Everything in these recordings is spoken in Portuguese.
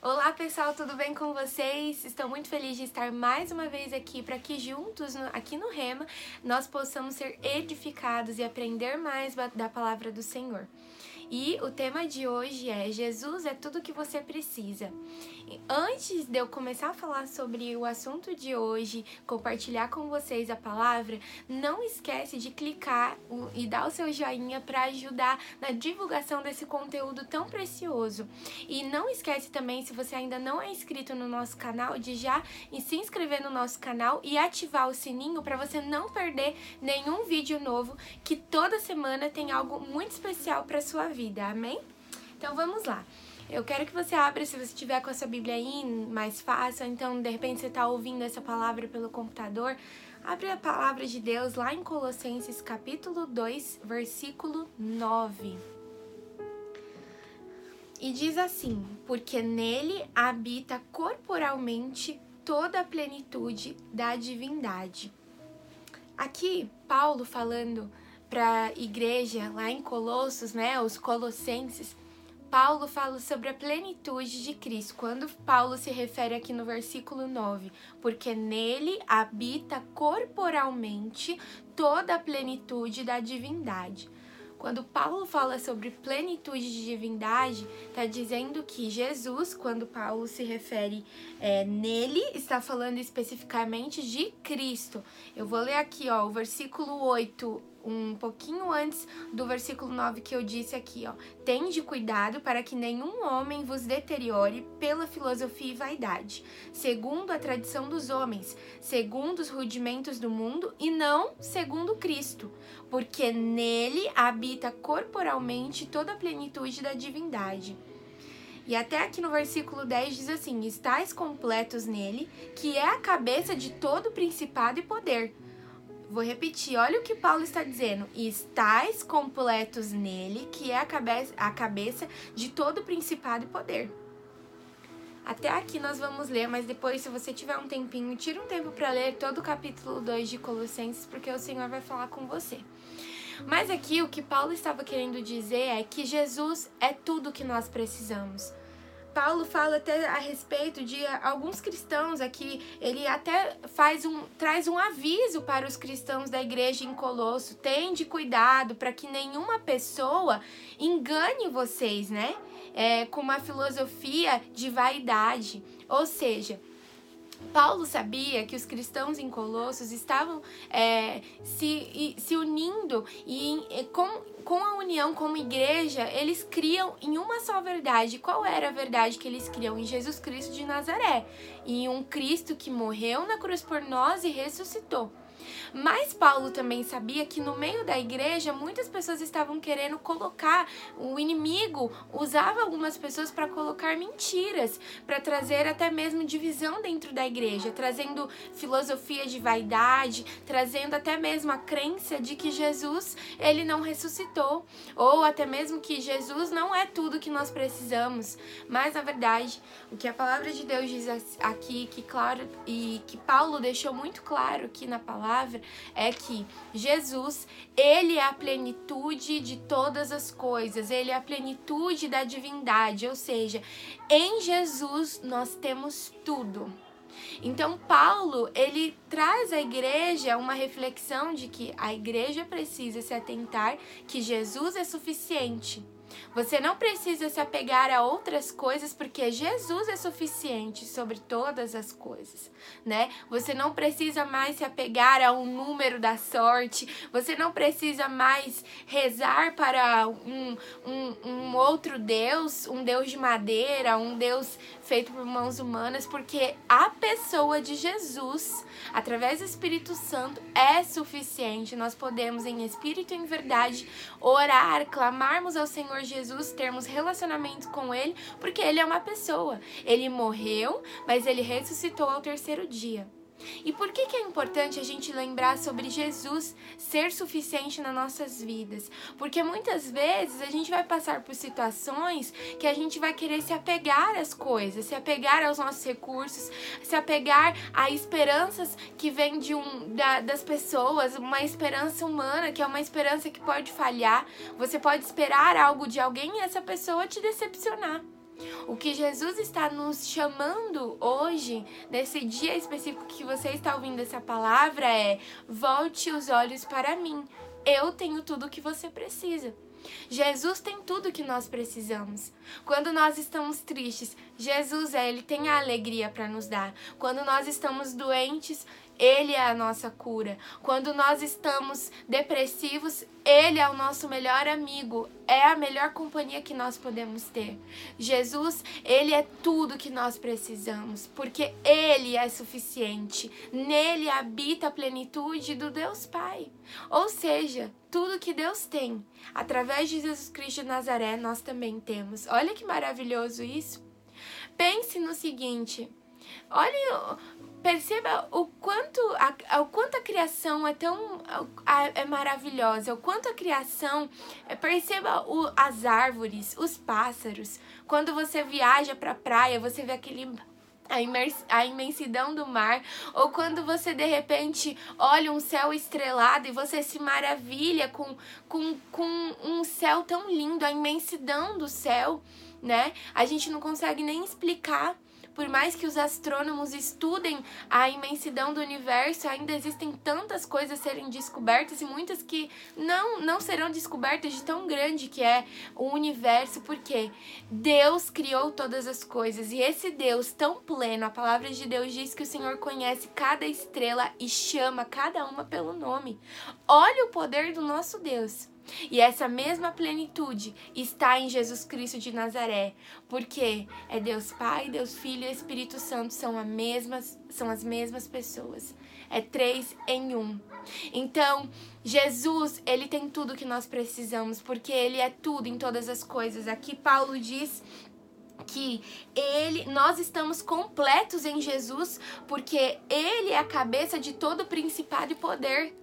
Olá pessoal, tudo bem com vocês? Estou muito feliz de estar mais uma vez aqui para que juntos, aqui no Rema, nós possamos ser edificados e aprender mais da palavra do Senhor. E o tema de hoje é Jesus é tudo que você precisa. Antes de eu começar a falar sobre o assunto de hoje, compartilhar com vocês a palavra, não esquece de clicar e dar o seu joinha para ajudar na divulgação desse conteúdo tão precioso. E não esquece também, se você ainda não é inscrito no nosso canal, de já se inscrever no nosso canal e ativar o sininho para você não perder nenhum vídeo novo, que toda semana tem algo muito especial para sua vida amém? Então vamos lá. Eu quero que você abra, se você tiver com a sua Bíblia aí, mais fácil, então de repente você está ouvindo essa palavra pelo computador, abre a palavra de Deus lá em Colossenses capítulo 2, versículo 9. E diz assim: Porque nele habita corporalmente toda a plenitude da divindade. Aqui, Paulo falando para a igreja lá em Colossos, né, os colossenses, Paulo fala sobre a plenitude de Cristo. Quando Paulo se refere aqui no versículo 9, porque nele habita corporalmente toda a plenitude da divindade. Quando Paulo fala sobre plenitude de divindade, está dizendo que Jesus, quando Paulo se refere é, nele, está falando especificamente de Cristo. Eu vou ler aqui, ó, o versículo 8 um pouquinho antes do versículo 9 que eu disse aqui, ó. Tende cuidado para que nenhum homem vos deteriore pela filosofia e vaidade, segundo a tradição dos homens, segundo os rudimentos do mundo e não segundo Cristo, porque nele habita corporalmente toda a plenitude da divindade. E até aqui no versículo 10 diz assim: Estais completos nele, que é a cabeça de todo principado e poder Vou repetir, olha o que Paulo está dizendo. Estais completos nele, que é a cabeça, a cabeça de todo principado e poder. Até aqui nós vamos ler, mas depois, se você tiver um tempinho, tira um tempo para ler todo o capítulo 2 de Colossenses, porque o Senhor vai falar com você. Mas aqui o que Paulo estava querendo dizer é que Jesus é tudo que nós precisamos. Paulo fala até a respeito de alguns cristãos aqui, ele até faz um traz um aviso para os cristãos da igreja em Colosso, tende cuidado para que nenhuma pessoa engane vocês, né? É, com uma filosofia de vaidade. Ou seja, Paulo sabia que os cristãos em Colossos estavam é, se, se unindo e, e com, com a união como igreja, eles criam em uma só verdade. Qual era a verdade que eles criam? Em Jesus Cristo de Nazaré. Em um Cristo que morreu na cruz por nós e ressuscitou. Mas Paulo também sabia que no meio da igreja muitas pessoas estavam querendo colocar, o inimigo usava algumas pessoas para colocar mentiras, para trazer até mesmo divisão dentro da igreja, trazendo filosofia de vaidade, trazendo até mesmo a crença de que Jesus, ele não ressuscitou, ou até mesmo que Jesus não é tudo que nós precisamos. Mas na verdade, o que a palavra de Deus diz aqui, que claro e que Paulo deixou muito claro aqui na palavra palavra é que Jesus, ele é a plenitude de todas as coisas, ele é a plenitude da divindade, ou seja, em Jesus nós temos tudo. Então Paulo, ele traz à igreja uma reflexão de que a igreja precisa se atentar que Jesus é suficiente você não precisa se apegar a outras coisas porque Jesus é suficiente sobre todas as coisas, né? Você não precisa mais se apegar a um número da sorte, você não precisa mais rezar para um, um, um outro Deus, um Deus de madeira, um Deus feito por mãos humanas, porque a pessoa de Jesus, através do Espírito Santo, é suficiente. Nós podemos, em espírito e em verdade, orar, clamarmos ao Senhor Jesus, termos relacionamento com Ele, porque Ele é uma pessoa. Ele morreu, mas Ele ressuscitou ao terceiro dia. E por que, que é importante a gente lembrar sobre Jesus ser suficiente nas nossas vidas? Porque muitas vezes a gente vai passar por situações que a gente vai querer se apegar às coisas, se apegar aos nossos recursos, se apegar a esperanças que vêm de um, da, das pessoas, uma esperança humana, que é uma esperança que pode falhar. Você pode esperar algo de alguém e essa pessoa te decepcionar. O que Jesus está nos chamando hoje, nesse dia específico que você está ouvindo essa palavra, é: volte os olhos para mim. Eu tenho tudo o que você precisa. Jesus tem tudo que nós precisamos. Quando nós estamos tristes, Jesus é, ele tem a alegria para nos dar. Quando nós estamos doentes, ele é a nossa cura. Quando nós estamos depressivos, Ele é o nosso melhor amigo. É a melhor companhia que nós podemos ter. Jesus, Ele é tudo que nós precisamos, porque Ele é suficiente. Nele habita a plenitude do Deus Pai. Ou seja, tudo que Deus tem, através de Jesus Cristo de Nazaré, nós também temos. Olha que maravilhoso isso. Pense no seguinte. Olha perceba o quanto a, o quanto a criação é tão é maravilhosa, o quanto a criação é, perceba o, as árvores, os pássaros. Quando você viaja para a praia, você vê aquele a, imers, a imensidão do mar, ou quando você de repente olha um céu estrelado e você se maravilha com, com, com um céu tão lindo, a imensidão do céu, né? A gente não consegue nem explicar por mais que os astrônomos estudem a imensidão do universo, ainda existem tantas coisas a serem descobertas e muitas que não, não serão descobertas de tão grande que é o universo, porque Deus criou todas as coisas e esse Deus tão pleno, a palavra de Deus diz que o Senhor conhece cada estrela e chama cada uma pelo nome. Olha o poder do nosso Deus. E essa mesma plenitude está em Jesus Cristo de Nazaré, porque é Deus Pai, Deus Filho e Espírito Santo são, a mesmas, são as mesmas pessoas. É três em um. Então, Jesus, ele tem tudo que nós precisamos, porque ele é tudo em todas as coisas. Aqui Paulo diz que ele, nós estamos completos em Jesus, porque ele é a cabeça de todo principado e poder.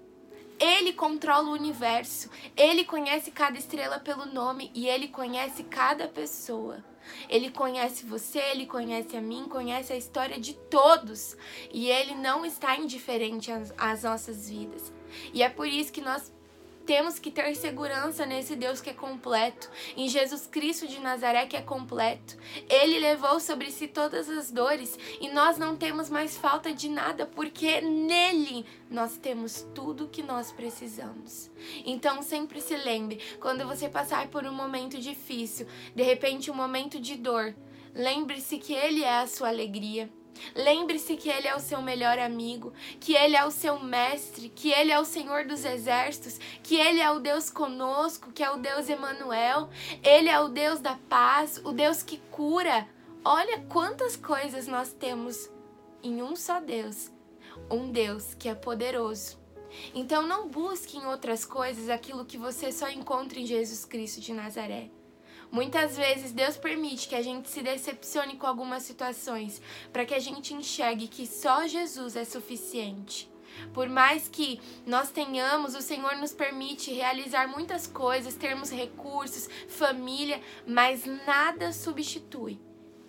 Ele controla o universo, ele conhece cada estrela pelo nome e ele conhece cada pessoa. Ele conhece você, ele conhece a mim, conhece a história de todos e ele não está indiferente às, nossas vidas. E é por isso que nós temos que ter segurança nesse Deus que é completo, em Jesus Cristo de Nazaré que é completo. Ele levou sobre si todas as dores e nós não temos mais falta de nada, porque nele nós temos tudo que nós precisamos. Então sempre se lembre, quando você passar por um momento difícil, de repente um momento de dor, lembre-se que ele é a sua alegria. Lembre-se que Ele é o seu melhor amigo, que Ele é o seu mestre, que Ele é o Senhor dos exércitos, que Ele é o Deus conosco, que é o Deus Emanuel, Ele é o Deus da paz, o Deus que cura. Olha quantas coisas nós temos em um só Deus, um Deus que é poderoso. Então não busque em outras coisas aquilo que você só encontra em Jesus Cristo de Nazaré. Muitas vezes Deus permite que a gente se decepcione com algumas situações para que a gente enxergue que só Jesus é suficiente. Por mais que nós tenhamos, o Senhor nos permite realizar muitas coisas, termos recursos, família, mas nada substitui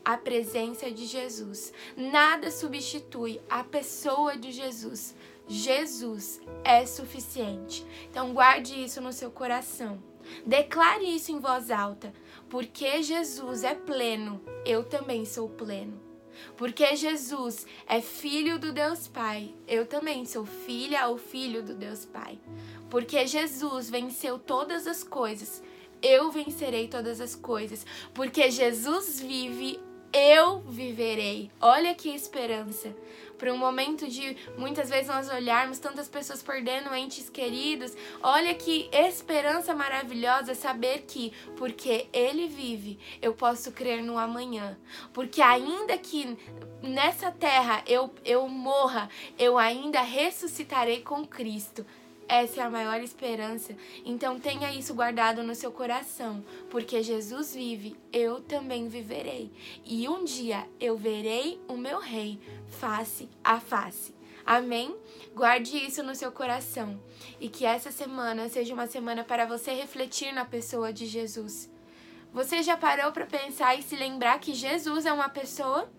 a presença de Jesus. Nada substitui a pessoa de Jesus. Jesus é suficiente. Então guarde isso no seu coração. Declare isso em voz alta. Porque Jesus é pleno, eu também sou pleno. Porque Jesus é filho do Deus Pai, eu também sou filha ou filho do Deus Pai. Porque Jesus venceu todas as coisas, eu vencerei todas as coisas. Porque Jesus vive, eu viverei. Olha que esperança para um momento de muitas vezes nós olharmos tantas pessoas perdendo entes queridos. Olha que esperança maravilhosa saber que, porque Ele vive, eu posso crer no amanhã. Porque ainda que nessa terra eu, eu morra, eu ainda ressuscitarei com Cristo. Essa é a maior esperança. Então tenha isso guardado no seu coração, porque Jesus vive, eu também viverei. E um dia eu verei o meu rei face a face. Amém? Guarde isso no seu coração e que essa semana seja uma semana para você refletir na pessoa de Jesus. Você já parou para pensar e se lembrar que Jesus é uma pessoa?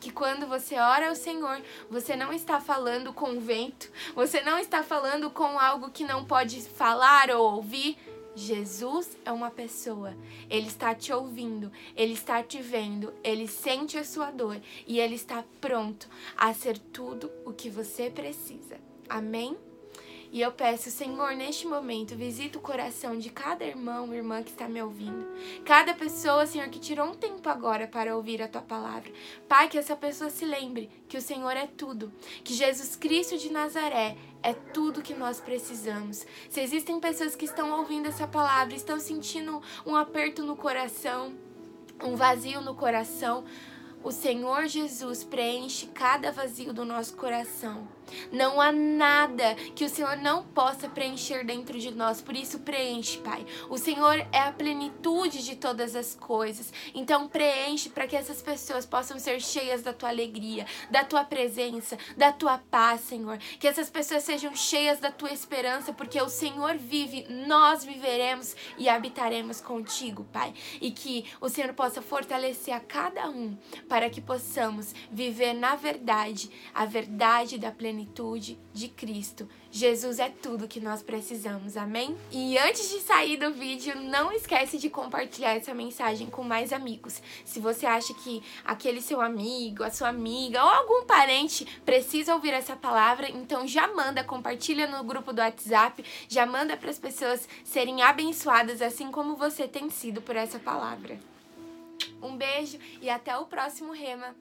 Que quando você ora ao Senhor, você não está falando com o vento, você não está falando com algo que não pode falar ou ouvir. Jesus é uma pessoa. Ele está te ouvindo, ele está te vendo, ele sente a sua dor e ele está pronto a ser tudo o que você precisa. Amém? E eu peço, Senhor, neste momento, visita o coração de cada irmão e irmã que está me ouvindo. Cada pessoa, Senhor, que tirou um tempo agora para ouvir a tua palavra. Pai, que essa pessoa se lembre que o Senhor é tudo, que Jesus Cristo de Nazaré é tudo que nós precisamos. Se existem pessoas que estão ouvindo essa palavra, estão sentindo um aperto no coração, um vazio no coração, o Senhor Jesus preenche cada vazio do nosso coração. Não há nada que o Senhor não possa preencher dentro de nós. Por isso, preenche, Pai. O Senhor é a plenitude de todas as coisas. Então, preenche para que essas pessoas possam ser cheias da tua alegria, da tua presença, da tua paz, Senhor. Que essas pessoas sejam cheias da tua esperança, porque o Senhor vive, nós viveremos e habitaremos contigo, Pai. E que o Senhor possa fortalecer a cada um para que possamos viver na verdade, a verdade da plenitude plenitude de Cristo. Jesus é tudo que nós precisamos, amém? E antes de sair do vídeo, não esquece de compartilhar essa mensagem com mais amigos. Se você acha que aquele seu amigo, a sua amiga ou algum parente precisa ouvir essa palavra, então já manda, compartilha no grupo do WhatsApp, já manda para as pessoas serem abençoadas assim como você tem sido por essa palavra. Um beijo e até o próximo Rema.